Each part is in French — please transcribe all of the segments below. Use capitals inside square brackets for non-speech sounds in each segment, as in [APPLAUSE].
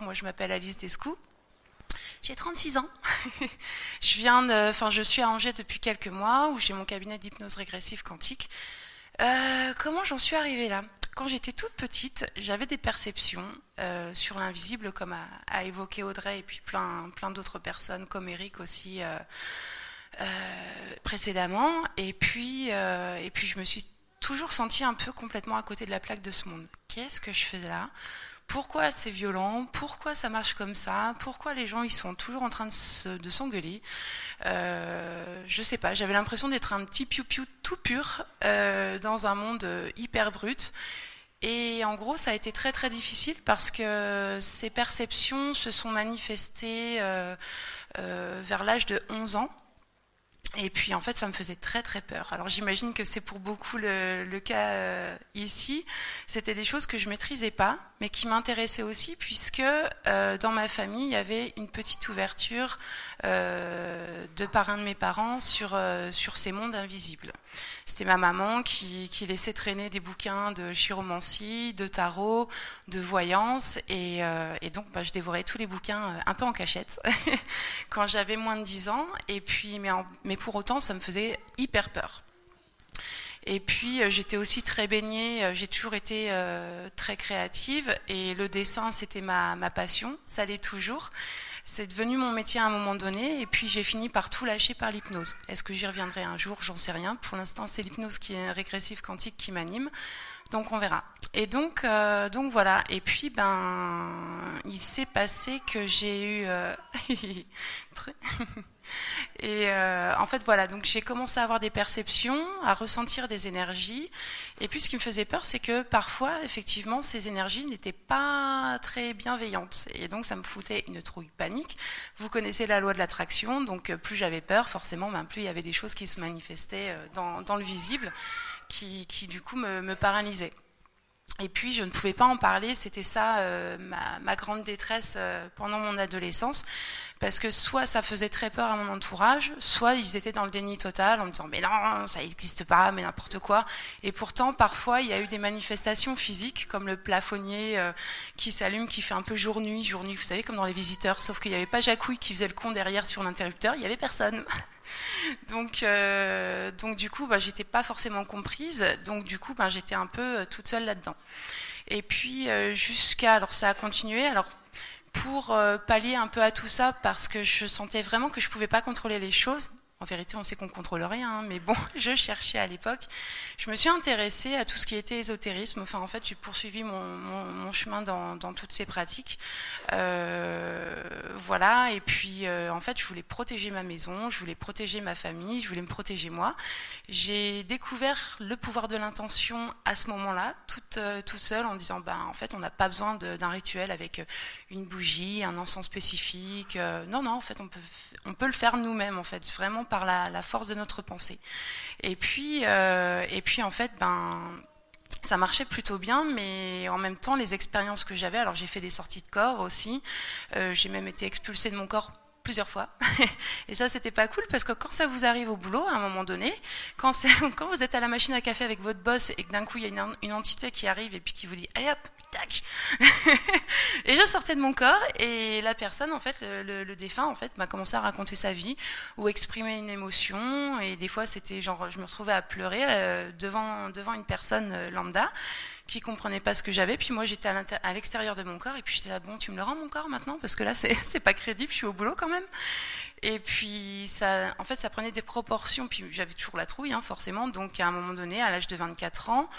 Moi, je m'appelle Alice Descou. J'ai 36 ans. [LAUGHS] je viens enfin, je suis à Angers depuis quelques mois où j'ai mon cabinet d'hypnose régressive quantique. Euh, comment j'en suis arrivée là? Quand j'étais toute petite, j'avais des perceptions euh, sur l'invisible, comme a, évoqué Audrey et puis plein, plein d'autres personnes, comme Eric aussi euh, précédemment. Et puis, et puis, je me suis toujours sentie un peu complètement à côté de la plaque de ce monde. Qu'est-ce que je faisais là? Pourquoi c'est violent, pourquoi ça marche comme ça, pourquoi les gens ils sont toujours en train de s'engueuler. Euh, je sais pas, j'avais l'impression d'être un petit piou-piou tout pur euh, dans un monde hyper brut. Et en gros, ça a été très très difficile parce que ces perceptions se sont manifestées euh, euh, vers l'âge de 11 ans. Et puis en fait, ça me faisait très très peur. Alors j'imagine que c'est pour beaucoup le, cas euh, ici. C'était des choses que je maîtrisais pas, mais qui m'intéressaient aussi, puisque euh, dans ma famille, il y avait une petite ouverture euh, de par un de mes parents sur sur ces mondes invisibles. C'était ma maman qui, qui, laissait traîner des bouquins de chiromancie, de tarot, de voyance, et, et donc bah, je dévorais tous les bouquins un peu en cachette [LAUGHS] quand j'avais moins de 10 ans. Et puis, en, mais pour autant, ça me faisait hyper peur. Et puis euh, j'étais aussi très baignée, euh, j'ai toujours été euh, très créative et le dessin c'était ma, passion, ça l'est toujours. C'est devenu mon métier à un moment donné et puis j'ai fini par tout lâcher par l'hypnose. Est-ce que j'y reviendrai un jour? J'en sais rien. Pour l'instant c'est l'hypnose qui est régressive quantique qui m'anime. Donc on verra. Et donc, voilà. Et puis ben, il s'est passé que j'ai eu [LAUGHS] [LAUGHS] Et euh, en fait, voilà, donc j'ai commencé à avoir des perceptions, à ressentir des énergies. Et puis, ce qui me faisait peur, c'est que parfois, effectivement, ces énergies n'étaient pas très bienveillantes. Et donc, ça me foutait une trouille panique. Vous connaissez la loi de l'attraction, donc euh, plus j'avais peur, forcément, ben, plus il y avait des choses qui se manifestaient euh, dans, le visible, qui, qui du coup me, me paralysaient. Et puis, je ne pouvais pas en parler. C'était ça euh, ma, ma, grande détresse euh, pendant mon adolescence. Parce que soit ça faisait très peur à mon entourage, soit ils étaient dans le déni total en me disant mais non, ça n'existe pas, mais n'importe quoi. Et pourtant, parfois, il y a eu des manifestations physiques, comme le plafonnier euh, qui s'allume, qui fait un peu jour-nuit, jour-nuit, vous savez, comme dans les visiteurs. Sauf qu'il n'y avait pas Jacouille qui faisait le con derrière sur l'interrupteur, il n'y avait personne. [LAUGHS] [LAUGHS] donc, euh, donc du coup, bah, j'étais pas forcément comprise. Donc du coup, bah, j'étais un peu euh, toute seule là-dedans. Et puis euh, jusqu'à, alors ça a continué. Alors pour pallier un peu à tout ça, parce que je sentais vraiment que je pouvais pas contrôler les choses, en vérité, on sait qu'on contrôle rien, hein, mais bon, [LAUGHS] je cherchais à l'époque. Je me suis intéressée à tout ce qui était ésotérisme. Enfin, en fait, j'ai poursuivi mon, chemin dans, toutes ces pratiques. Euh, voilà. Et puis, euh, en fait, je voulais protéger ma maison, je voulais protéger ma famille, je voulais me protéger moi. J'ai découvert le pouvoir de l'intention à ce moment-là, toute, euh, seule, en disant, ben, en fait, on n'a pas besoin d'un rituel avec une bougie, un encens spécifique. non, non, en fait, on peut, on peut le faire nous-mêmes, en fait, vraiment par la, force de notre pensée. Et puis, euh, et puis en fait, ben, ça marchait plutôt bien, mais en même temps, les expériences que j'avais, alors j'ai fait des sorties de corps aussi, euh, j'ai même été expulsée de mon corps plusieurs fois. [LAUGHS] et ça, c'était pas cool parce que quand ça vous arrive au boulot, à un moment donné, quand, [LAUGHS] quand vous êtes à la machine à café avec votre boss et que d'un coup il y a une, une, entité qui arrive et puis qui vous dit allez hop, [LAUGHS] et je sortais de mon corps et la personne, en fait, le, le défunt, en fait, m'a commencé à raconter sa vie ou exprimer une émotion. Et des fois, c'était genre, je me retrouvais à pleurer euh, devant devant une personne euh, lambda qui comprenait pas ce que j'avais. Puis moi, j'étais à l'extérieur de mon corps et puis j'étais là, bon, tu me le rends mon corps maintenant? Parce que là, [LAUGHS] c'est pas crédible, je suis au boulot quand même. Et puis, ça, en fait, ça prenait des proportions. Puis j'avais toujours la trouille, hein, forcément. Donc, à un moment donné, à l'âge de 24 ans,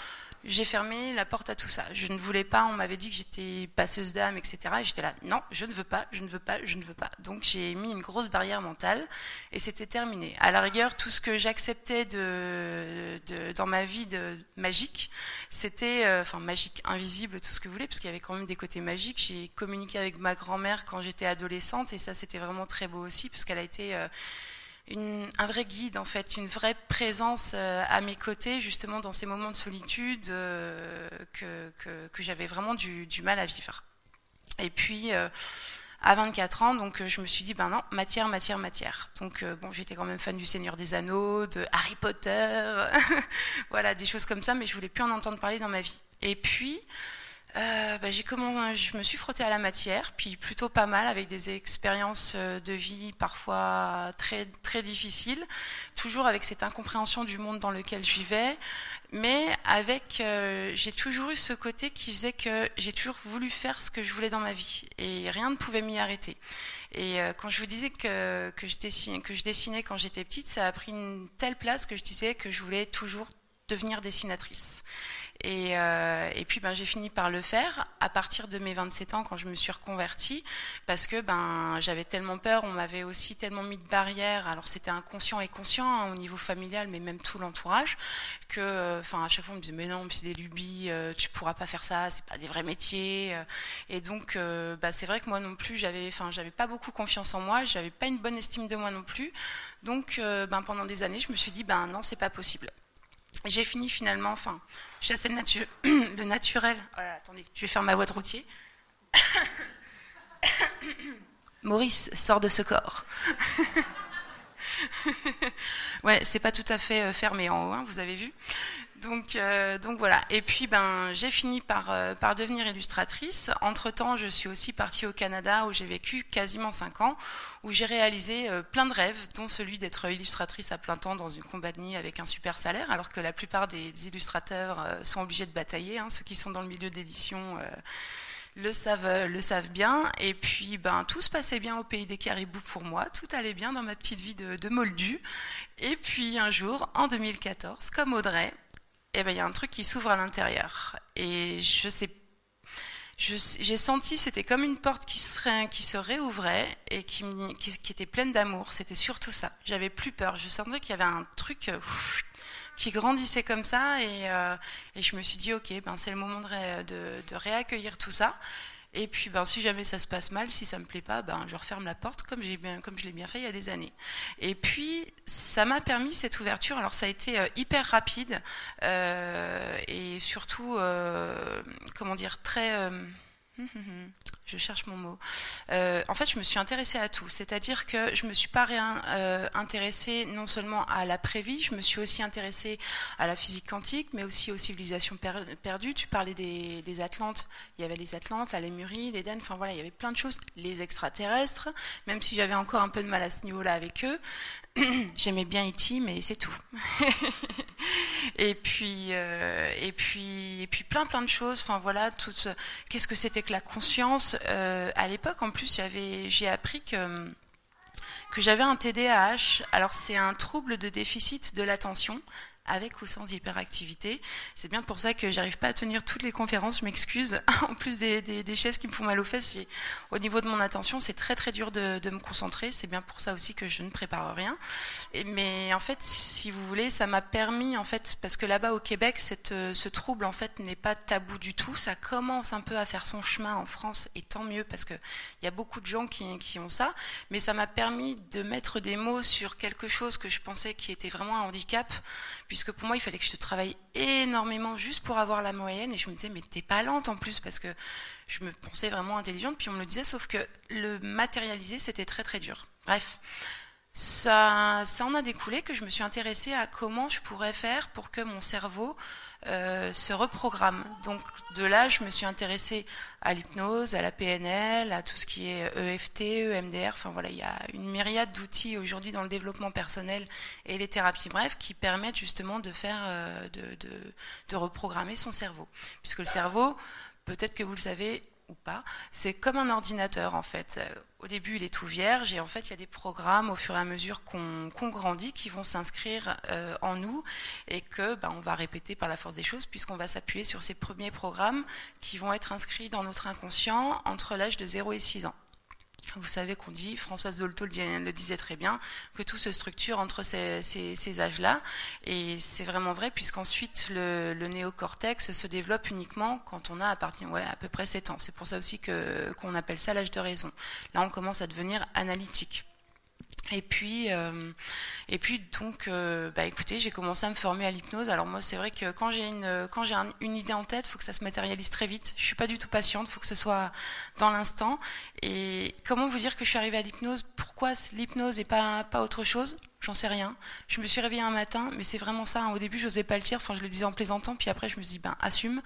j'ai fermé la porte à tout ça. Je ne voulais pas, on m'avait dit que j'étais passeuse d'âme, etc. Et j'étais là, non, je ne veux pas, je ne veux pas, je ne veux pas. Donc j'ai mis une grosse barrière mentale et c'était terminé. À la rigueur, tout ce que j'acceptais de, de, dans ma vie de magique, c'était, euh, enfin magique, invisible, tout ce que vous voulez, parce qu'il y avait quand même des côtés magiques. J'ai communiqué avec ma grand-mère quand j'étais adolescente et ça c'était vraiment très beau aussi, parce qu'elle a été... Euh, un vrai guide, en fait, une vraie présence euh, à mes côtés, justement dans ces moments de solitude euh, que, que, j'avais vraiment du, mal à vivre. Et puis, euh, à 24 ans, donc je me suis dit, ben non, matière, matière, matière. Donc, bon, j'étais quand même fan du Seigneur des Anneaux, de Harry Potter, [LAUGHS] voilà, des choses comme ça, mais je voulais plus en entendre parler dans ma vie. Et puis, euh, bah, j'ai comment, je me suis frottée à la matière, puis plutôt pas mal avec des expériences euh, de vie parfois très très difficiles, toujours avec cette incompréhension du monde dans lequel je vivais, mais avec euh, j'ai toujours eu ce côté qui faisait que j'ai toujours voulu faire ce que je voulais dans ma vie et rien ne pouvait m'y arrêter. Et quand je vous disais que que je dessinais, que je dessinais quand j'étais petite, ça a pris une telle place que je disais que je voulais toujours devenir dessinatrice. Et, euh, et, puis ben, j'ai fini par le faire à partir de mes 27 ans quand je me suis reconvertie parce que ben, j'avais tellement peur, on m'avait aussi tellement mis de barrières, alors c'était inconscient et conscient hein, au niveau familial mais même tout l'entourage, que enfin à chaque fois on me disait mais non c'est des lubies, euh, tu pourras pas faire ça, c'est pas des vrais métiers. Et donc euh, bah, c'est vrai que moi non plus j'avais enfin j'avais pas beaucoup confiance en moi, j'avais pas une bonne estime de moi non plus. Donc ben, pendant des années je me suis dit ben non c'est pas possible. J'ai fini finalement, enfin, chasser le, [CLEARS THROAT] le naturel. attendez, je vais faire ma voix de routier. [COUGHS] Maurice, sort de ce corps. [LAUGHS] ouais, c'est pas tout à fait euh, fermé en haut, hein, vous avez vu. Donc, euh, donc voilà. Et puis, ben, j'ai fini par, euh, par devenir illustratrice. Entre-temps, je suis aussi partie au Canada où j'ai vécu quasiment cinq ans, où j'ai réalisé euh, plein de rêves, dont celui d'être illustratrice à plein temps dans une compagnie avec un super salaire, alors que la plupart des, illustrateurs sont obligés de batailler. Hein, ceux qui sont dans le milieu d'édition le savent, le savent bien. Et puis, ben, tout se passait bien au pays des caribous pour moi. Tout allait bien dans ma petite vie de, de moldu. Et puis, un jour, en 2014, comme Audrey, eh ben, il y a un truc qui s'ouvre à l'intérieur. Et je sais j'ai senti, c'était comme une porte qui se, qui se réouvrait et qui, était pleine d'amour. C'était surtout ça. J'avais plus peur. Je sentais qu'il y avait un truc euh, qui grandissait comme ça et, euh, et, je me suis dit, ok, ben c'est le moment de, de, réaccueillir tout ça. Et puis, ben, si jamais ça se passe mal, si ça me plaît pas, ben, je referme la porte comme j'ai bien, comme je l'ai bien fait il y a des années. Et puis, ça m'a permis cette ouverture. Alors, ça a été euh, hyper rapide euh, et surtout, euh, comment dire, très euh, [LAUGHS] je cherche mon mot. Euh, en fait, je me suis intéressée à tout. C'est-à-dire que je me suis pas rien euh, intéressée non seulement à la prévie, je me suis aussi intéressée à la physique quantique, mais aussi aux civilisations perdues. Tu parlais des, Atlantes. Il y avait les Atlantes, la Lémurie, l'Éden. Enfin voilà, il y avait plein de choses. Les extraterrestres, même si j'avais encore un peu de mal à ce niveau-là avec eux. [CLEARS THROAT] J'aimais bien E.T., mais c'est tout. [LAUGHS] et puis, euh, et puis, et puis plein, plein de choses. Enfin voilà, tout. Qu'est-ce que c'était que la conscience À l'époque, plus, j'avais, j'ai appris que que j'avais un TDAH. Alors c'est un trouble de déficit de l'attention avec ou sans hyperactivité. C'est bien pour ça que j'arrive pas à tenir toutes les conférences, je m'excuse. [LAUGHS] en plus des, chaises qui me font mal aux fesses, au niveau de mon attention, c'est très très dur de, me concentrer. C'est bien pour ça aussi que je ne prépare rien. Mais en fait, si vous voulez, ça m'a permis, en fait, parce que là-bas au Québec, ce trouble en fait n'est pas tabou du tout. Ça commence un peu à faire son chemin en France, et tant mieux parce que il y a beaucoup de gens qui, qui ont ça. Mais ça m'a permis de mettre des mots sur quelque chose que je pensais qui était vraiment un handicap puisque pour moi, il fallait que je travaille énormément juste pour avoir la moyenne. Et je me disais, mais t'es pas lente en plus, parce que je me pensais vraiment intelligente. Puis on me le disait, sauf que le matérialiser, c'était très très dur. Bref, ça, ça en a découlé que je me suis intéressée à comment je pourrais faire pour que mon cerveau euh, se reprogramme. Donc de là, je me suis intéressée à l'hypnose, à la PNL, à tout ce qui est EFT, EMDR. Enfin voilà, il y a une myriade d'outils aujourd'hui dans le développement personnel et les thérapies bref qui permettent justement de faire, euh, de, de, de reprogrammer son cerveau. Puisque le cerveau, peut-être que vous le savez, ou pas. C'est comme un ordinateur en fait. Au début, il est tout vierge et en fait, il y a des programmes au fur et à mesure qu'on qu grandit qui vont s'inscrire euh, en nous et que ben, on va répéter par la force des choses puisqu'on va s'appuyer sur ces premiers programmes qui vont être inscrits dans notre inconscient entre l'âge de 0 et 6 ans. Vous savez qu'on dit, Françoise Dolto le disait très bien, que tout se structure entre ces, âges-là. Et c'est vraiment vrai, puisqu'ensuite le, néocortex se développe uniquement quand on a à, partir, ouais, à peu près 7 ans. C'est pour ça aussi qu'on appelle ça l'âge de raison. Là, on commence à devenir analytique. Et puis, euh, et puis donc, euh, bah écoutez, j'ai commencé à me former à l'hypnose. Alors moi, c'est vrai que quand j'ai une, idée en tête, faut que ça se matérialise très vite. Je suis pas du tout patiente, faut que ce soit dans l'instant. Et comment vous dire que je suis arrivée à l'hypnose? Pourquoi l'hypnose et pas autre chose? J'en sais rien. Je me suis réveillée un matin, mais c'est vraiment ça. Hein. Au début, je n'osais pas le dire. Enfin, je le disais en plaisantant. Puis après, je me suis dit, ben, assume.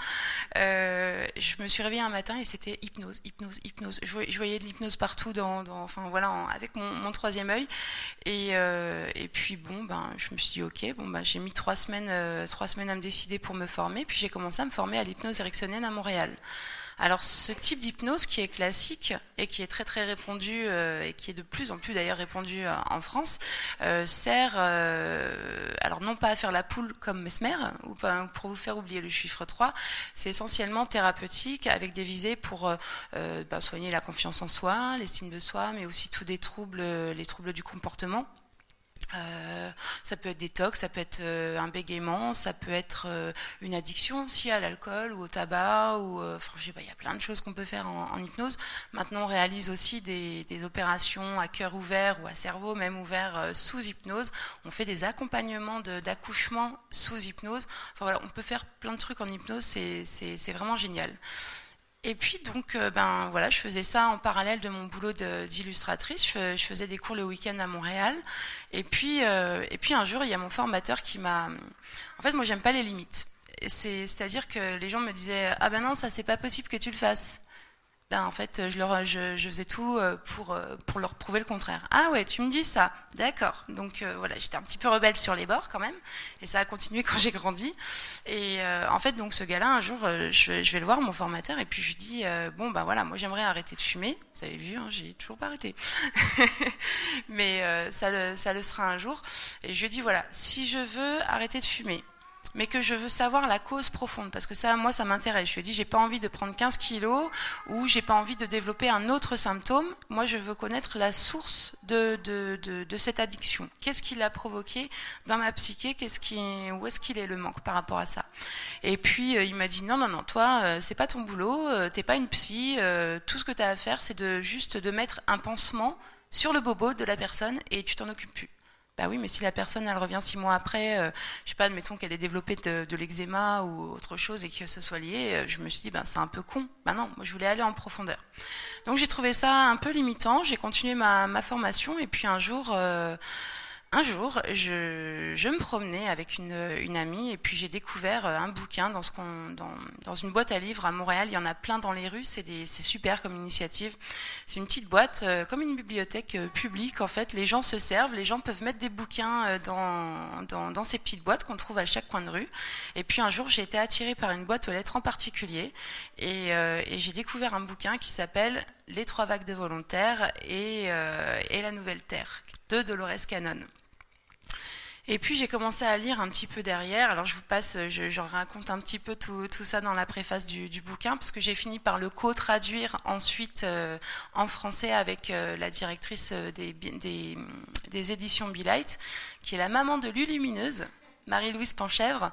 Euh, je me suis réveillée un matin et c'était hypnose, hypnose, hypnose. Je voyais, de l'hypnose partout, dans, enfin voilà, avec mon, troisième œil. Et, euh, et, puis bon, ben, je me suis dit, ok, bon, ben, j'ai mis trois semaines, euh, trois semaines à me décider pour me former. Puis j'ai commencé à me former à l'hypnose ericksonienne à Montréal. Alors ce type d'hypnose qui est classique et qui est très très répandu euh, et qui est de plus en plus d'ailleurs répandu euh, en France euh, sert alors non pas à faire la poule comme Mesmer ou pour vous faire oublier le chiffre 3, c'est essentiellement thérapeutique avec des visées pour bah, soigner la confiance en soi, l'estime de soi, mais aussi tous des troubles, les troubles du comportement. Euh, ça peut être des tocs, ça peut être euh, un bégaiement, ça peut être euh, une addiction aussi à l'alcool ou au tabac ou enfin je sais pas, il y a plein de choses qu'on peut faire en, hypnose. Maintenant, on réalise aussi des, des, opérations à cœur ouvert ou à cerveau même ouvert sous hypnose. On fait des accompagnements d'accouchement sous hypnose. Enfin voilà, on peut faire plein de trucs en hypnose, c'est vraiment génial. Et puis donc, euh, ben voilà, je faisais ça en parallèle de mon boulot d'illustratrice. Je, faisais des cours le week-end à Montréal. Et puis, euh, et puis un jour, il y a mon formateur qui m'a. En fait, moi, j'aime pas les limites. C'est-à-dire que les gens me disaient ah ben non, ça c'est pas possible que tu le fasses ben, en fait, je, leur, je, je faisais tout euh, pour, euh, pour leur prouver le contraire. Ah ouais, tu me dis ça, d'accord. Donc euh, voilà, j'étais un petit peu rebelle sur les bords quand même, et ça a continué quand [LAUGHS] j'ai grandi. Et en fait, donc ce gars-là, un jour, je, je, vais le voir, mon formateur, et puis je lui dis, bon ben voilà, moi j'aimerais arrêter de fumer. Vous avez vu, hein, j'ai toujours pas arrêté, [LAUGHS] mais ça, le, ça le sera un jour. Et je lui dis voilà, si je veux arrêter de fumer, mais que je veux savoir la cause profonde, parce que ça, moi, ça m'intéresse. Je lui ai dit, j'ai pas envie de prendre 15 kilos ou j'ai pas envie de développer un autre symptôme. Moi, je veux connaître la source de, de, de, de cette addiction. Qu'est-ce qui l'a provoqué dans ma psyché? Qu'est-ce qui, où est-ce qu'il est le manque par rapport à ça? Et puis, euh, il m'a dit, non, non, non, toi, euh, c'est pas ton boulot, euh, t'es pas une psy. tout ce que tu as à faire, c'est de juste de mettre un pansement sur le bobo de la personne et tu t'en occupes plus. Bah oui, mais si la personne elle revient six mois après, euh, je sais pas, admettons qu'elle ait développé de, de l'eczéma ou autre chose et que ce soit lié, euh, je me suis dit ben c'est un peu con. Ben non, moi je voulais aller en profondeur. Donc j'ai trouvé ça un peu limitant. J'ai continué ma, ma, formation et puis un jour. Euh, un jour, je, je, me promenais avec une, une amie et puis j'ai découvert euh, un bouquin dans, ce dans, dans, une boîte à livres à Montréal. Il y en a plein dans les rues, c'est, super comme initiative. C'est une petite boîte, euh, comme une bibliothèque euh, publique en fait. Les gens se servent, les gens peuvent mettre des bouquins dans, dans, dans, ces petites boîtes qu'on trouve à chaque coin de rue. Et puis un jour, j'ai été attirée par une boîte aux lettres en particulier et, et j'ai découvert un bouquin qui s'appelle Les trois vagues de volontaires et, et la nouvelle terre de Dolores Cannon. Et puis j'ai commencé à lire un petit peu derrière. Alors je vous passe, je, raconte un petit peu tout, ça dans la préface du, bouquin, parce que j'ai fini par le co-traduire ensuite euh, en français avec euh, la directrice euh, des, éditions Light, qui est la maman de Lulumineuse. Marie-Louise Panchèvre.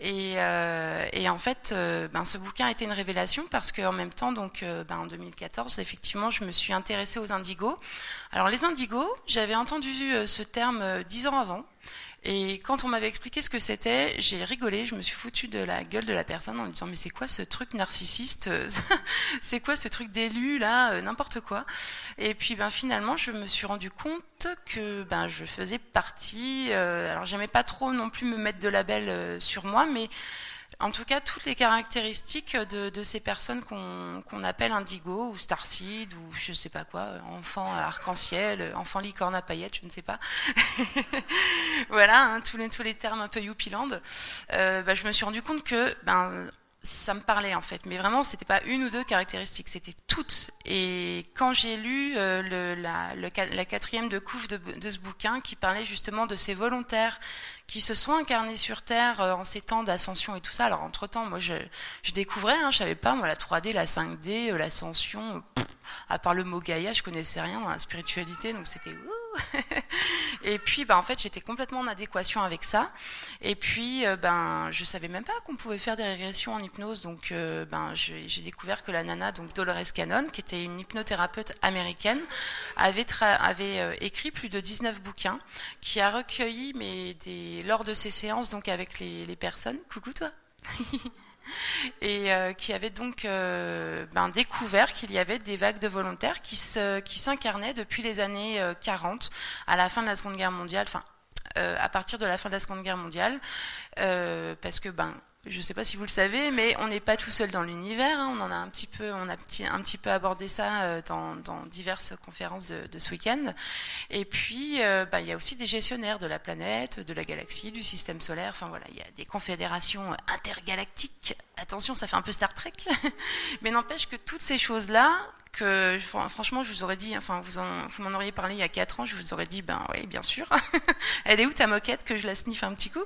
Et, euh, et, en fait, euh, ben, ce bouquin a été une révélation parce qu'en même temps, donc, euh, ben, en 2014, effectivement, je me suis intéressée aux indigos. Alors, les indigos, j'avais entendu ce terme dix ans avant. Et quand on m'avait expliqué ce que c'était, j'ai rigolé, je me suis foutu de la gueule de la personne en me disant mais c'est quoi ce truc narcissiste? [LAUGHS] C'est quoi ce truc d'élu là euh, N'importe quoi? Et puis ben finalement, je me suis rendu compte que ben je faisais partie. Euh, alors j'aimais pas trop non plus me mettre de label euh, sur moi, mais en tout cas, toutes les caractéristiques de, ces personnes qu'on appelle indigo ou starseed ou je sais pas quoi, enfant arc-en-ciel, enfant licorne à paillettes, je ne sais pas. [LAUGHS] voilà, hein, tous, les, tous les termes un peu youpiland. Euh, bah, je me suis rendu compte que ben, ça me parlait en fait, mais vraiment c'était pas une ou deux caractéristiques, c'était toutes. Et quand j'ai lu euh, le, la, le, la, quatrième de couve de, de, ce bouquin qui parlait justement de ces volontaires qui se sont incarnés sur Terre euh, en ces temps d'ascension et tout ça. Alors entre temps, moi je, je découvrais, hein, je savais pas moi la 3D, la 5D, euh, l'ascension. À part le mot Gaïa, je connaissais rien dans la spiritualité, donc c'était [LAUGHS] et puis, ben, en fait, j'étais complètement en adéquation avec ça. Et puis, euh, ben, je savais même pas qu'on pouvait faire des régressions en hypnose. Donc, euh, ben, j'ai découvert que la nana, donc Dolores Cannon, qui était une hypnothérapeute américaine, avait, euh, écrit plus de 19 bouquins, qui a recueilli, mais lors de ses séances, donc avec les personnes. Coucou toi. [LAUGHS] [LAUGHS] et euh, qui avait donc euh, ben, découvert qu'il y avait des vagues de volontaires qui, s'incarnaient depuis les années 40, euh, à la fin de la Seconde Guerre mondiale, enfin à partir de la fin de la Seconde Guerre mondiale, parce que ben je ne sais pas si vous le savez, mais on n'est pas tout seul dans l'univers. Hein. On en a un petit peu, on a un petit peu abordé ça euh, dans, diverses conférences de, ce week-end. Et puis, euh, bah, il y a aussi des gestionnaires de la planète, de la galaxie, du système solaire. Enfin voilà, il y a des confédérations intergalactiques. Attention, ça fait un peu Star Trek, [LAUGHS] mais n'empêche que toutes ces choses-là, que franchement, je vous aurais dit, enfin, vous, m'en auriez parlé il y a 4 ans, je vous aurais dit, ben oui, bien sûr. [LAUGHS] Elle est où ta moquette que je la sniffe un petit coup?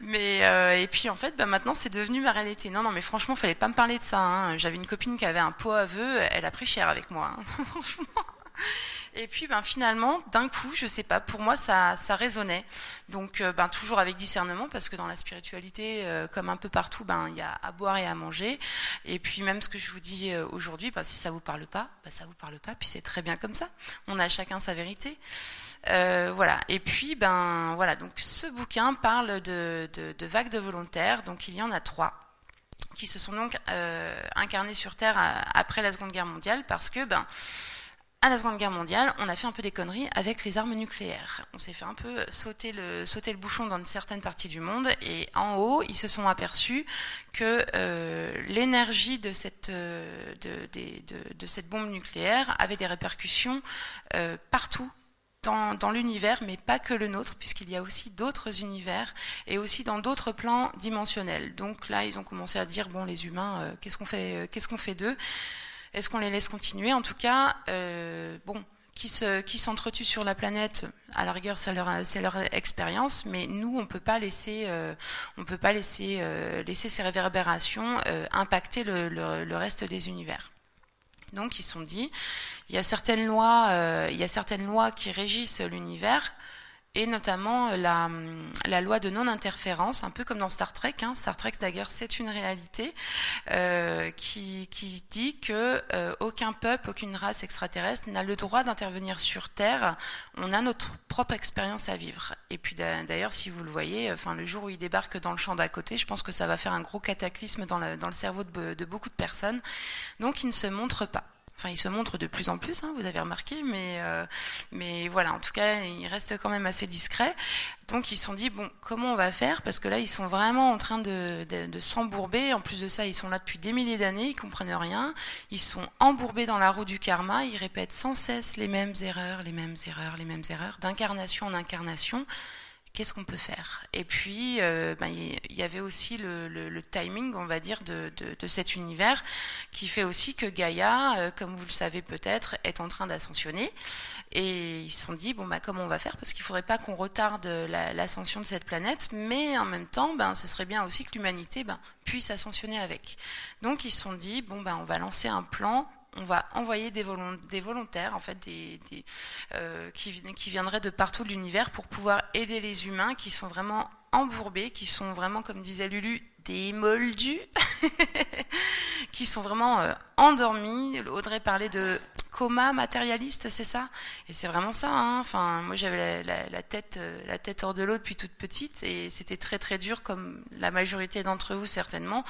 Mais euh, et puis en fait, ben maintenant, c'est devenu ma réalité. Non, non, mais franchement, fallait pas me parler de ça. Hein. J'avais une copine qui avait un pot à vœux, elle a pris cher avec moi. Hein. [LAUGHS] franchement. Et puis ben, finalement, d'un coup, je sais pas, pour moi ça, ça résonnait. Donc euh, ben, toujours avec discernement, parce que dans la spiritualité, euh, comme un peu partout, ben il y a à boire et à manger. Et puis même ce que je vous dis euh, aujourd'hui, ben, si ça vous parle pas, ben, ça vous parle pas, puis c'est très bien comme ça. On a chacun sa vérité. voilà. Et puis, ben voilà. Donc, ce bouquin parle de, de, de, vagues de volontaires. Donc, il y en a trois qui se sont donc euh, incarnés sur Terre après la Seconde Guerre mondiale, parce que ben à la Seconde Guerre mondiale, on a fait un peu des conneries avec les armes nucléaires. On s'est fait un peu sauter le, sauter le bouchon dans certaines parties du monde et en haut, ils se sont aperçus que euh, l'énergie de cette, euh, de, de, cette bombe nucléaire avait des répercussions euh, partout dans, dans l'univers, mais pas que le nôtre, puisqu'il y a aussi d'autres univers et aussi dans d'autres plans dimensionnels. Donc là, ils ont commencé à dire bon, les humains, qu'est-ce qu'on fait, qu'est-ce qu'on fait d'eux? Est-ce qu'on les laisse continuer? En tout cas, euh, bon, qui se, s'entretuent sur la planète, à la rigueur, c'est leur, expérience, mais nous, on peut pas laisser, euh, on peut pas laisser, euh, laisser ces réverbérations euh, impacter le, reste des univers. Donc, ils sont dit, il y a certaines lois, il y a certaines lois qui régissent l'univers et notamment euh, la, la loi de non-interférence, un peu comme dans Star Trek. Hein. Star Trek, d'ailleurs, c'est une réalité euh, qui, dit que euh, aucun peuple, aucune race extraterrestre n'a le droit d'intervenir sur Terre. On a notre propre expérience à vivre. Et puis d'ailleurs, si vous le voyez, enfin le jour où il débarque dans le champ d'à côté, je pense que ça va faire un gros cataclysme dans le, cerveau de beaucoup de personnes. Donc, il ne se montre pas. Enfin, il se montre de plus en plus, hein, vous avez remarqué, mais, euh, mais voilà, en tout cas, il reste quand même assez discret. Donc, ils se sont dit, bon, comment on va faire? Parce que là, ils sont vraiment en train de, de, s'embourber. En plus de ça, ils sont là depuis des milliers d'années, ils comprennent rien. Ils sont embourbés dans la roue du karma, ils répètent sans cesse les mêmes erreurs, les mêmes erreurs, les mêmes erreurs, d'incarnation en incarnation qu'est-ce qu'on peut faire? Et puis, euh, ben, il y avait aussi le, le, le, timing, on va dire, de, de, de, cet univers qui fait aussi que Gaïa, euh, comme vous le savez peut-être, est en train d'ascensionner. Et ils se sont dit, bon, bah, comment on va faire? Parce qu'il faudrait pas qu'on retarde l'ascension de cette planète, mais en même temps, ben, ce serait bien aussi que l'humanité ben, puisse ascensionner avec. Donc, ils se sont dit, bon, ben, on va lancer un plan on va envoyer des, volontaires, en fait, des, euh, qui, qui, viendraient de partout de l'univers pour pouvoir aider les humains qui sont vraiment embourbés, qui sont vraiment, comme disait Lulu, des moldus, [LAUGHS] qui sont vraiment euh, endormis. Audrey parlait de coma matérialiste, c'est ça? Et c'est vraiment ça. Hein enfin, moi, j'avais la, tête, euh, la tête hors de l'eau depuis toute petite, et c'était très très dur, comme la majorité d'entre vous certainement,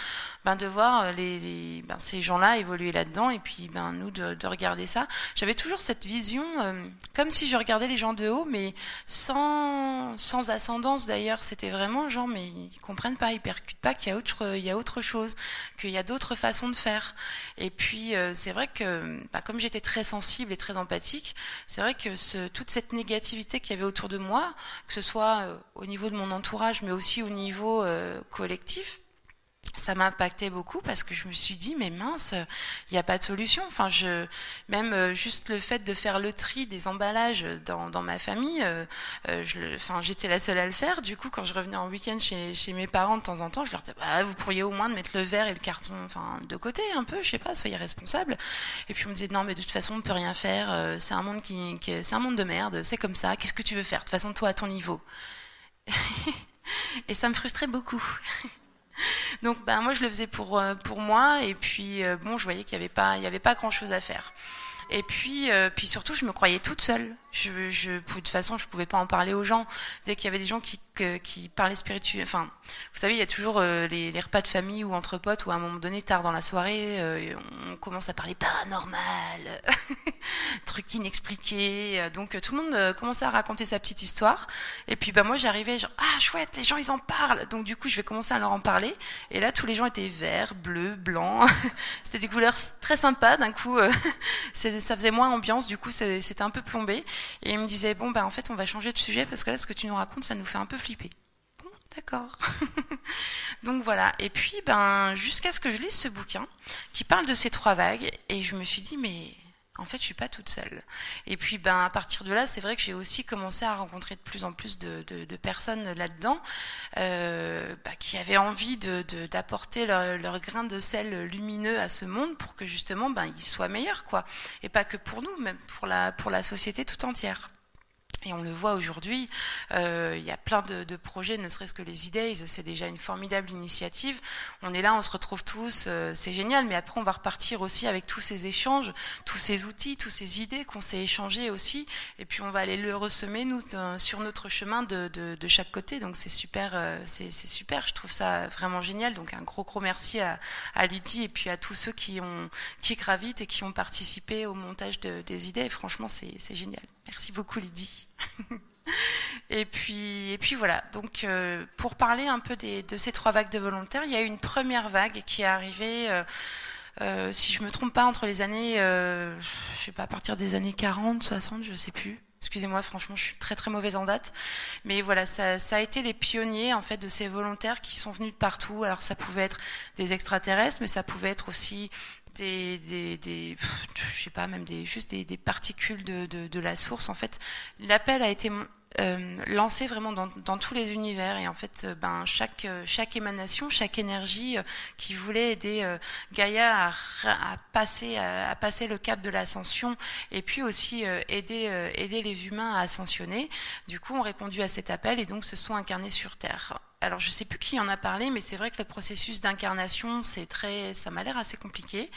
ben, de voir euh, les, ben, ces gens-là évoluer là-dedans, et puis ben, nous de, de regarder ça. J'avais toujours cette vision, euh, comme si je regardais les gens de haut, mais sans, sans ascendance d'ailleurs. C'était vraiment genre, mais ils comprennent pas, ils percutent pas qu'il y a autre, il y a autre chose, qu'il y a d'autres façons de faire. Et puis c'est vrai que, ben, comme j'étais très très sensible et très empathique, c'est vrai que ce, toute cette négativité qu'il y avait autour de moi, que ce soit euh, au niveau de mon entourage, mais aussi au niveau euh, collectif, ça m'a impacté beaucoup parce que je me suis dit mais mince il n'y a pas de solution. Enfin je même euh, juste le fait de faire le tri des emballages dans, dans ma famille euh, euh, je enfin j'étais la seule à le faire. Du coup quand je revenais en week-end chez, chez mes parents de temps en temps je leur disais bah, vous pourriez au moins mettre le verre et le carton enfin de côté un peu je sais pas soyez responsable et puis on me disait non mais de toute façon on peut rien faire c'est un monde qui, qui c'est un monde de merde c'est comme ça qu'est-ce que tu veux faire? De toute façon toi à ton niveau. [LAUGHS] Et ça me frustrait beaucoup [LAUGHS] [LAUGHS] Donc ben, moi je le faisais pour, euh, pour moi et puis euh, bon je voyais qu'il n'y avait pas, il y avait pas grand chose à faire. Et puis, euh, puis surtout, je me croyais toute seule. Je, je, de toute façon, je pouvais pas en parler aux gens. Dès qu'il y avait des gens qui, qui parlaient spirituel, enfin, vous savez, il y a toujours euh, les, les, repas de famille ou entre potes où à un moment donné, tard dans la soirée, euh, on commence à parler paranormal, [LAUGHS] trucs inexpliqués. Donc tout le monde commençait à raconter sa petite histoire. Et puis bah moi j'arrivais genre ah chouette, les gens ils en parlent. Donc du coup je vais commencer à leur en parler. Et là tous les gens étaient verts, bleus, blancs. [LAUGHS] c'était des couleurs très sympas. D'un coup [LAUGHS] ça faisait moins ambiance. Du coup c'était un peu plombé. Et ils me disaient bon bah en fait on va changer de sujet parce que là ce que tu nous racontes ça nous fait un peu flipper. D'accord. [LAUGHS] Donc voilà. Et puis, ben, jusqu'à ce que je lise ce bouquin qui parle de ces trois vagues, et je me suis dit, mais en fait, je suis pas toute seule. Et puis, ben, à partir de là, c'est vrai que j'ai aussi commencé à rencontrer de plus en plus de, personnes là-dedans euh, bah, qui avaient envie d'apporter leur, grain de sel lumineux à ce monde pour que justement, ben, il soit meilleur, quoi. Et pas que pour nous, même pour la pour la société tout entière. Et on le voit aujourd'hui, euh, il y a plein de, de projets, ne serait-ce que les e-days, c'est déjà une formidable initiative. On est là, on se retrouve tous, euh, c'est génial, mais après on va repartir aussi avec tous ces échanges, tous ces outils, toutes ces idées qu'on s'est échangés aussi, et puis on va aller le ressemer nous sur notre chemin de, de, de chaque côté. Donc c'est super, euh, c'est super, je trouve ça vraiment génial. Donc un gros gros merci à, à Lydie et puis à tous ceux qui ont qui gravitent et qui ont participé au montage des idées. Et franchement, c'est génial. Merci beaucoup Lydie. [LAUGHS] et puis, et puis voilà. Donc, euh, pour parler un peu de ces trois vagues de volontaires, il y a eu une première vague qui est arrivée, euh, euh, si je me trompe pas, entre les années, je sais pas, à partir des années 40, 60, je sais plus. Excusez-moi, franchement, je suis très très mauvaise en date. Mais voilà, ça, ça, a été les pionniers en fait de ces volontaires qui sont venus de partout. Alors ça pouvait être des extraterrestres, mais ça pouvait être aussi des, des, des je sais pas, même des, juste des, des particules de, de, de, la source. En fait, l'appel a été euh, lancé vraiment dans, dans, tous les univers et en fait, euh, ben chaque chaque émanation, chaque énergie euh, qui voulait aider euh, Gaïa à, à passer à, à, passer le cap de l'ascension et puis aussi aider aider les humains à ascensionner. Du coup, ont répondu à cet appel et donc se sont incarnés sur Terre alors je sais plus qui en a parlé, mais c'est vrai que le processus d'incarnation, c'est très, ça m'a l'air assez compliqué.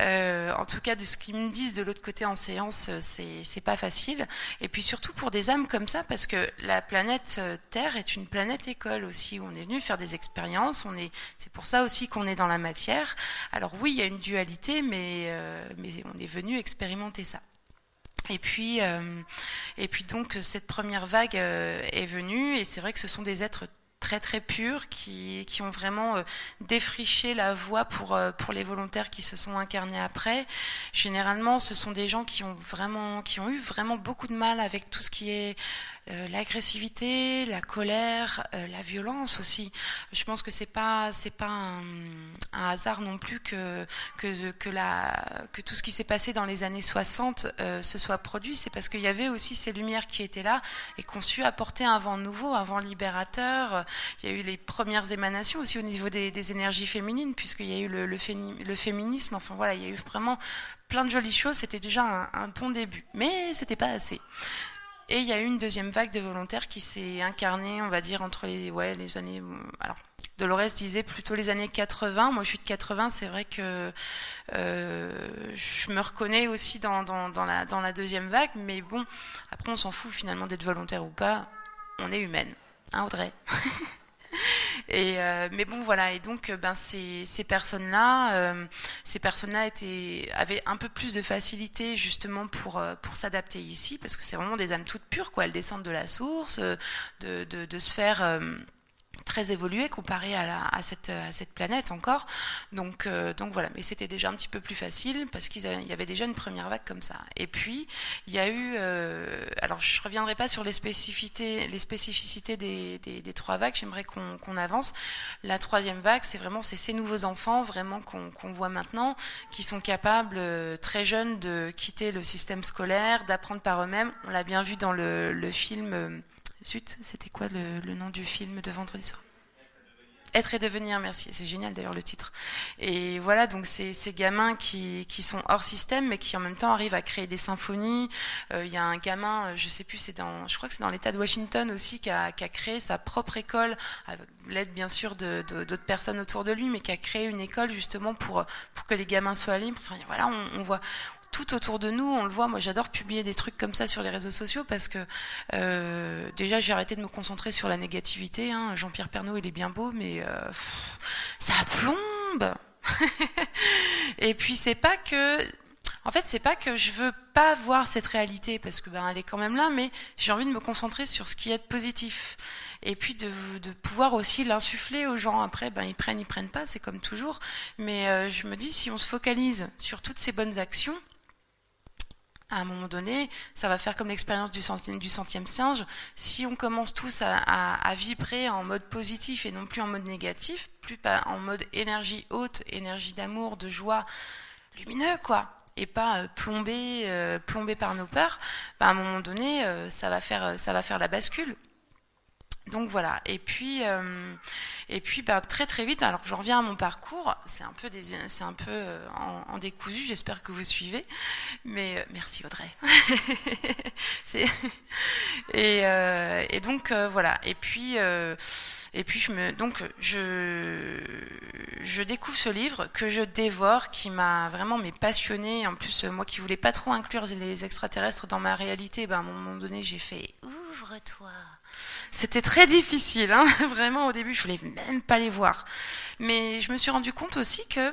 Euh, en tout cas, de ce qu'ils me disent de l'autre côté en séance, c'est c'est pas facile. Et puis surtout pour des âmes comme ça, parce que la planète euh, Terre est une planète école aussi où on est venu faire des expériences. C'est pour ça aussi qu'on est dans la matière. Alors oui, il y a une dualité, mais euh, on est venu expérimenter ça. Et puis, euh, et puis donc cette première vague euh, est venue, et c'est vrai que ce sont des êtres très très purs qui, qui ont vraiment euh, défriché la voie pour, euh, pour les volontaires qui se sont incarnés après. Généralement, ce sont des gens qui ont vraiment qui ont eu vraiment beaucoup de mal avec tout ce qui est euh, l'agressivité, la colère, euh, la violence aussi. Je pense que c'est pas c'est pas un, hasard non plus que que que tout ce qui s'est passé dans les années 60 euh, se soit produit. C'est parce qu'il y avait aussi ces lumières qui étaient là et qu'on su apporter un vent nouveau, un vent libérateur. Il y a eu les premières émanations aussi au niveau des, énergies féminines puisqu'il y a eu le féminisme. Enfin voilà, il y a eu vraiment plein de jolies choses. C'était déjà un, un bon début, mais c'était pas assez. Et il y a eu une deuxième vague de volontaires qui s'est incarnée, on va dire, entre les, ouais, les années. Alors, Dolores disait plutôt les années 80. Moi, je suis de 80. C'est vrai que euh, je me reconnais aussi dans, dans, la, dans la deuxième vague. Mais bon, après, on s'en fout finalement d'être volontaire ou pas. On est humaine. Hein, Audrey? [LAUGHS] [LAUGHS] Et euh, mais bon voilà. Et donc ben ces, ces personnes là euh, ces personnes avaient un peu plus de facilité justement pour euh, pour s'adapter ici parce que c'est vraiment des âmes toutes pures quoi. Elles descendent de la source de de, de sphères très évolué comparé à, la, à, cette, à cette planète encore. Donc, euh, donc voilà, mais c'était déjà un petit peu plus facile parce qu'il y avait déjà une première vague comme ça. Et puis, il y a eu, euh, alors je reviendrai pas sur les spécificités, les spécificités des, des, des trois vagues, j'aimerais qu'on qu'on avance. La troisième vague, c'est vraiment ces nouveaux enfants vraiment qu'on qu'on voit maintenant, qui sont capables euh, très jeunes de quitter le système scolaire, d'apprendre par eux-mêmes. On l'a bien vu dans le, le film euh, Zut, c'était quoi le, nom du film de vendredi soir? Être et devenir, merci. C'est génial d'ailleurs le titre. Et voilà, donc c'est ces gamins qui, sont hors système, mais qui en même temps arrivent à créer des symphonies. Euh, il y a un gamin, euh, je sais plus, c'est dans, je crois que c'est dans l'État de Washington aussi, qui a, créé sa propre école, avec l'aide bien sûr de d'autres personnes autour de lui, mais qui a créé une école justement pour que les gamins soient libres. Enfin voilà, on voit tout autour de nous, on le voit. Moi, j'adore publier des trucs comme ça sur les réseaux sociaux parce que euh, déjà, j'ai arrêté de me concentrer sur la négativité. Hein. Jean-Pierre Pernaud, il est bien beau, mais euh, ça plombe. [LAUGHS] Et puis, c'est pas que En fait, c'est pas que je veux pas voir cette réalité parce que ben elle est quand même là, mais j'ai envie de me concentrer sur ce qui est positif et puis de, de pouvoir aussi l'insuffler aux gens. Après, ben ils prennent, ils prennent pas, c'est comme toujours. Mais euh, je me dis, si on se focalise sur toutes ces bonnes actions, à un moment donné, ça va faire comme l'expérience du centième, singe. Si on commence tous à, vibrer en mode positif et non plus en mode négatif, plus pas en mode énergie haute, énergie d'amour, de joie, lumineux, quoi, et pas euh, plombé, euh, plombé par nos peurs, bah, à un moment donné, euh, ça va faire, ça va faire la bascule. Donc voilà. Et puis, euh, et puis bah, très très vite. Alors je reviens à mon parcours. C'est un peu, c'est un peu euh, en, décousu. J'espère que vous suivez. Mais euh, merci Audrey. [LAUGHS] et, donc voilà. Et puis. et puis je me donc je je découvre ce livre que je dévore qui m'a vraiment mais passionné en plus moi qui voulais pas trop inclure les extraterrestres dans ma réalité ben à un moment donné j'ai fait ouvre-toi c'était très difficile, hein [LAUGHS] vraiment au début, je voulais même pas les voir. Mais je me suis rendu compte aussi que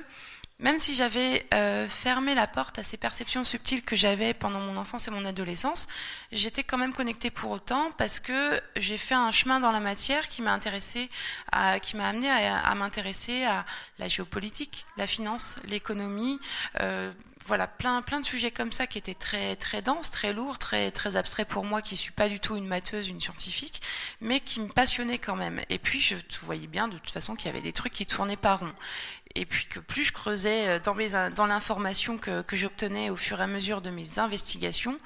même si j'avais euh, fermé la porte à ces perceptions subtiles que j'avais pendant mon enfance et mon adolescence, j'étais quand même connectée pour autant parce que j'ai fait un chemin dans la matière qui m'a m'a amené à, à m'intéresser à la géopolitique, la finance, l'économie. Euh, voilà, plein, plein de sujets comme ça qui étaient très, très denses, très lourds, très, très abstraits pour moi, qui suis pas du tout une matheuse, une scientifique, mais qui me passionnaient quand même. Et puis, je voyais bien de toute façon qu'il y avait des trucs qui tournaient pas rond. Et puis que plus je creusais euh, dans, dans l'information que j'obtenais au fur et à mesure de mes investigations,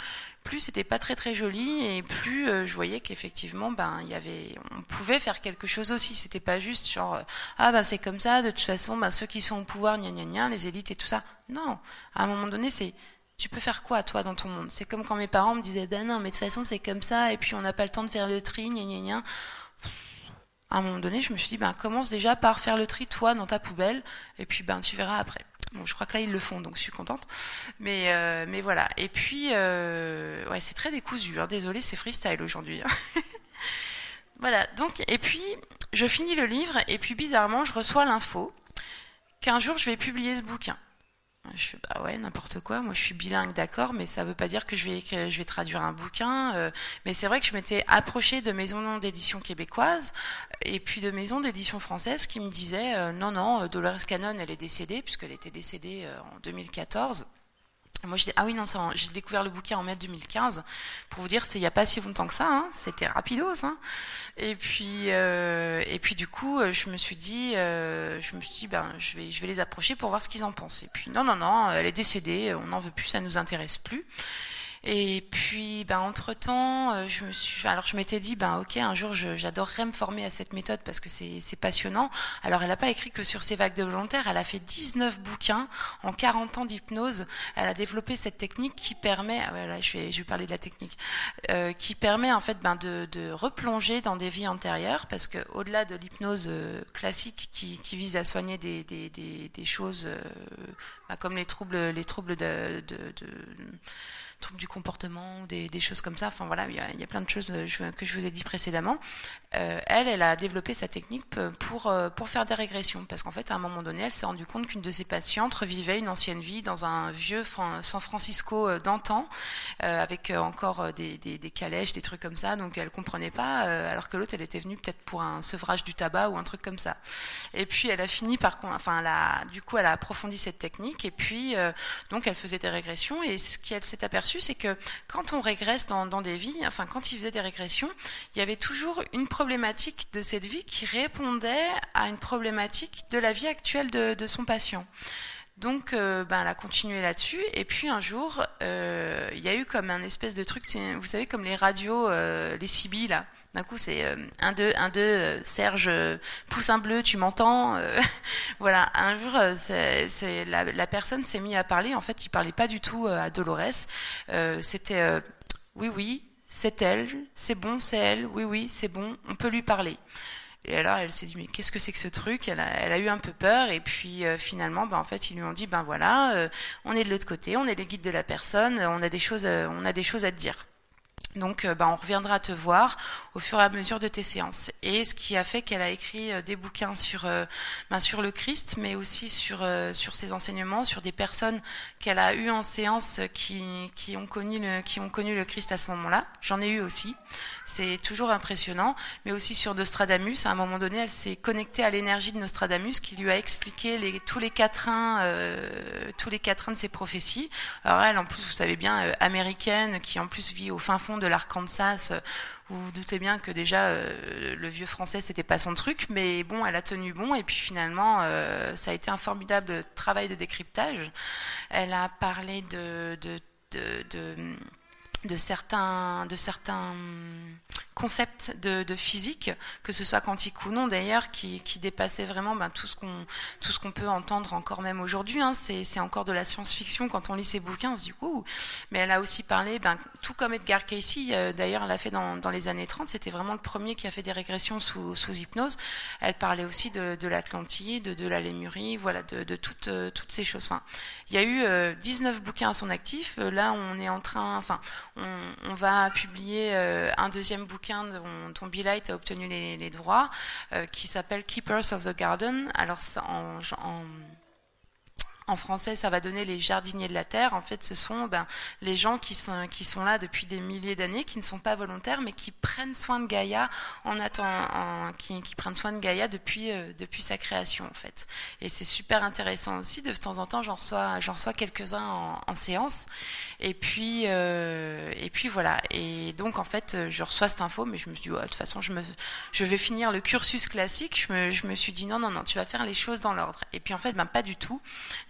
plus c'était pas très très joli et plus euh, je voyais qu'effectivement ben il y avait on pouvait faire quelque chose aussi. C'était pas juste genre euh, ah ben c'est comme ça de toute façon ben ceux qui sont au pouvoir gna gna gna les élites et tout ça. Non. À un moment donné c'est tu peux faire quoi toi dans ton monde? C'est comme quand mes parents me disaient ben non mais de toute façon c'est comme ça et puis on n'a pas le temps de faire le tri gna gna gna. À un moment donné je me suis dit ben commence déjà par faire le tri toi dans ta poubelle et puis ben tu verras après Je crois que là ils le font, donc je suis contente. Mais euh, voilà. Et puis euh, c'est très décousu. Hein. Désolée, c'est freestyle aujourd'hui. Hein. [LAUGHS] voilà. Donc et puis je finis le livre et puis bizarrement je reçois l'info qu'un jour je vais publier ce bouquin. Je bah ouais n'importe quoi. Moi je suis bilingue d'accord, mais ça veut pas dire que je vais traduire un bouquin. Euh, mais c'est vrai que je m'étais approchée de maisons d'édition québécoises et puis de maisons d'édition françaises qui me disaient euh, non non Dolores Cannon elle est décédée puisqu'elle était décédée euh, en 2014. Moi, je dis, ah oui, non, j'ai découvert le bouquin en mai 2015. Pour vous dire, c'est il n'y a pas si longtemps que ça, hein, c'était rapidos. Et puis, euh, et puis du coup, euh, je me suis dit, euh, je me suis dit, ben, je vais, je vais les approcher pour voir ce qu'ils en pensent. Et puis, non, non, non, elle est décédée, on n'en veut plus, ça nous intéresse plus. Et puis, ben, entre temps, euh, je me suis, alors je m'étais dit, ben, ok, un jour, j'adorerais me former à cette méthode parce que c'est passionnant. Alors, elle n'a pas écrit que sur ses vagues de volontaires, elle a fait 19 bouquins en 40 ans d'hypnose. Elle a développé cette technique qui permet, ah, voilà, je vais, je vais parler de la technique, euh, qui permet en fait, ben, de, de, replonger dans des vies antérieures parce que au-delà de l'hypnose euh, classique qui, qui, vise à soigner des, des, des, des choses euh, ben, comme les troubles, les troubles de, de, de troubles du comportement, des, des, choses comme ça. Enfin voilà, il y a, plein de choses euh, que je vous ai dit précédemment. Euh, elle, elle a développé sa technique pour, euh, pour faire des régressions. Parce qu'en fait, à un moment donné, elle s'est rendue compte qu'une de ses patientes revivait une ancienne vie dans un vieux San Francisco d'antan, avec encore des, calèches, des trucs comme ça. Donc elle comprenait pas, alors que l'autre, elle était venue peut-être pour un sevrage du tabac ou un truc comme ça. Et puis elle a fini par, enfin, elle du coup, elle a approfondi cette technique. Et puis, donc, elle faisait des régressions. Et ce qu'elle s'est aperçue, c'est que quand on régresse dans, des vies, enfin quand il faisait des régressions, il y avait toujours une problématique de cette vie qui répondait à une problématique de la vie actuelle de son patient. Donc, euh, ben, elle a continué là-dessus. Et puis un jour, euh, il y a eu comme un espèce de truc, vous savez, comme les radios, euh, les CB là. D'un coup, c'est euh, un deux, un deux, Serge, un bleu, tu m'entends [LAUGHS] Voilà. Un jour, c'est la, la, personne s'est mise à parler. En fait, il parlait pas du tout à Dolores. C'était oui, oui, c'est elle, c'est bon, c'est elle. Oui, oui, c'est bon, on peut lui parler. Et alors, elle s'est dit, mais qu'est-ce que c'est que ce truc? Elle a, elle a, eu un peu peur. Et puis, euh, finalement, ben, en fait, ils lui ont dit, ben voilà, euh, on est de l'autre côté, on est les guides de la personne, on a des choses, euh, on a des choses à te dire. Donc, euh, bah, on reviendra te voir au fur et à mesure de tes séances. Et ce qui a fait qu'elle a écrit euh, des bouquins sur, euh, bah, sur le Christ, mais aussi sur, sur ses enseignements, sur des personnes qu'elle a eues en séance qui, qui, ont connu le, qui ont connu le Christ à ce moment-là. J'en ai eu aussi. C'est toujours impressionnant. Mais aussi sur Nostradamus. À un moment donné, elle s'est connectée à l'énergie de Nostradamus qui lui a expliqué les, tous les quatrains, tous les quatrains de ses prophéties. Alors elle, en plus, vous savez bien, américaine, qui en plus vit au fin fond de l'Arkansas, euh, vous vous doutez bien que déjà euh, le vieux français c'était pas son truc, mais bon, elle a tenu bon et puis finalement euh, ça a été un formidable travail de décryptage. Elle a parlé de, certains, de certains concept de, de, physique, que ce soit quantique ou non d'ailleurs, qui, qui, dépassait vraiment ben, tout ce qu'on peut entendre encore même aujourd'hui. Hein. C'est encore de la science-fiction quand on lit ses bouquins, on se dit ouh. Mais elle a aussi parlé, ben, tout comme Edgar Casey, euh, d'ailleurs, elle l'a fait dans, dans, les années 30. C'était vraiment le premier qui a fait des régressions sous, sous hypnose. Elle parlait aussi de, de l'Atlantide, de, la Lémurie, voilà, de, de toutes euh, toutes ces choses. Enfin, il y a eu 19 euh, bouquins à son actif. Là, on est en train, enfin, on, on va publier un deuxième bouquin dont, dont a obtenu les, droits, euh, qui s'appelle Keepers of the Garden. Alors, en, en en français, ça va donner les jardiniers de la terre. En fait, ce sont ben, les gens qui sont, là depuis des milliers d'années, qui ne sont pas volontaires, mais qui prennent soin de Gaïa en attendant, qui, prennent soin de Gaïa depuis, euh, depuis sa création, en fait. Et c'est super intéressant aussi. De temps en temps, j'en reçois, quelques-uns en, séance. Et puis, euh, et puis voilà. Et donc, en fait, je reçois cette info, mais je me suis dit, de toute façon, je, vais finir le cursus classique. Je me, je me suis dit, non, non, non, tu vas faire les choses dans l'ordre. Et puis, en fait, ben, pas du tout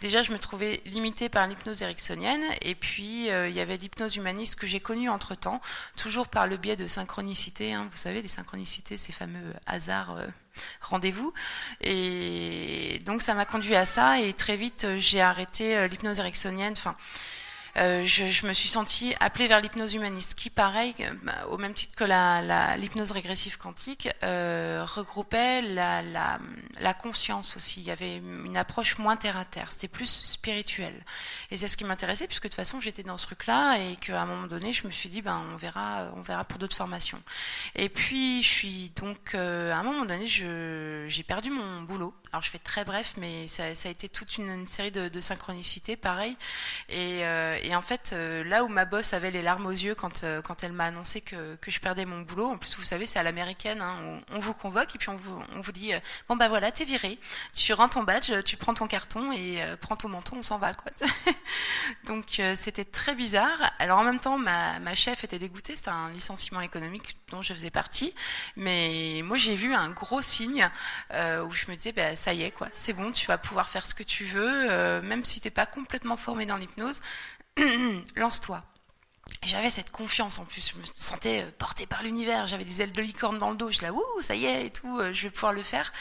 déjà, je me trouvais limitée par l'hypnose ericksonienne, et puis euh, il y avait l'hypnose humaniste que j'ai connue entre temps, toujours par le biais de synchronicité. Hein. vous savez, les synchronicités, ces fameux hasards. Euh, rendez-vous et donc ça m'a conduit à ça et très vite j'ai arrêté l'hypnose ericksonienne enfin euh, je, me suis sentie appelée vers l'hypnose humaniste, qui, pareil, euh, bah, au même titre que l'hypnose régressive quantique, euh, regroupait la, la, conscience aussi. Il y avait une approche moins terre à terre. C'était plus spirituel. Et c'est ce qui m'intéressait, puisque de toute façon, j'étais dans ce truc-là, et qu'à un moment donné, je me suis dit, ben, on verra, on verra pour d'autres formations. Et puis, je suis donc, à un moment donné, j'ai perdu mon boulot. Alors, je fais très bref, mais ça, a été toute une, série de, de synchronicités, pareil. Et, et en fait, euh, là où ma boss avait les larmes aux yeux quand, euh, quand elle m'a annoncé que, que, je perdais mon boulot, en plus, vous savez, c'est à l'américaine, hein, on, vous convoque et puis on vous, on vous dit, euh, bon bah voilà, t'es viré, tu rends ton badge, tu prends ton carton et prends ton menton, on s'en va, quoi. [LAUGHS] Donc c'était très bizarre. Alors en même temps, ma, ma chef était dégoûtée, c'était un licenciement économique dont je faisais partie, mais moi j'ai vu un gros signe où je me disais, bah, ça y est, quoi, c'est bon, tu vas pouvoir faire ce que tu veux, même si t'es pas complètement formé dans l'hypnose, [CLEARS THROAT] lance-toi. J'avais cette confiance en plus, je me sentais euh, portée par l'univers, j'avais des ailes de licorne dans le dos, je là, ouh, ça y est et tout, euh, je vais pouvoir le faire.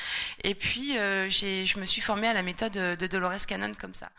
Et puis, euh, je me suis formée à la méthode de Dolores Cannon comme ça.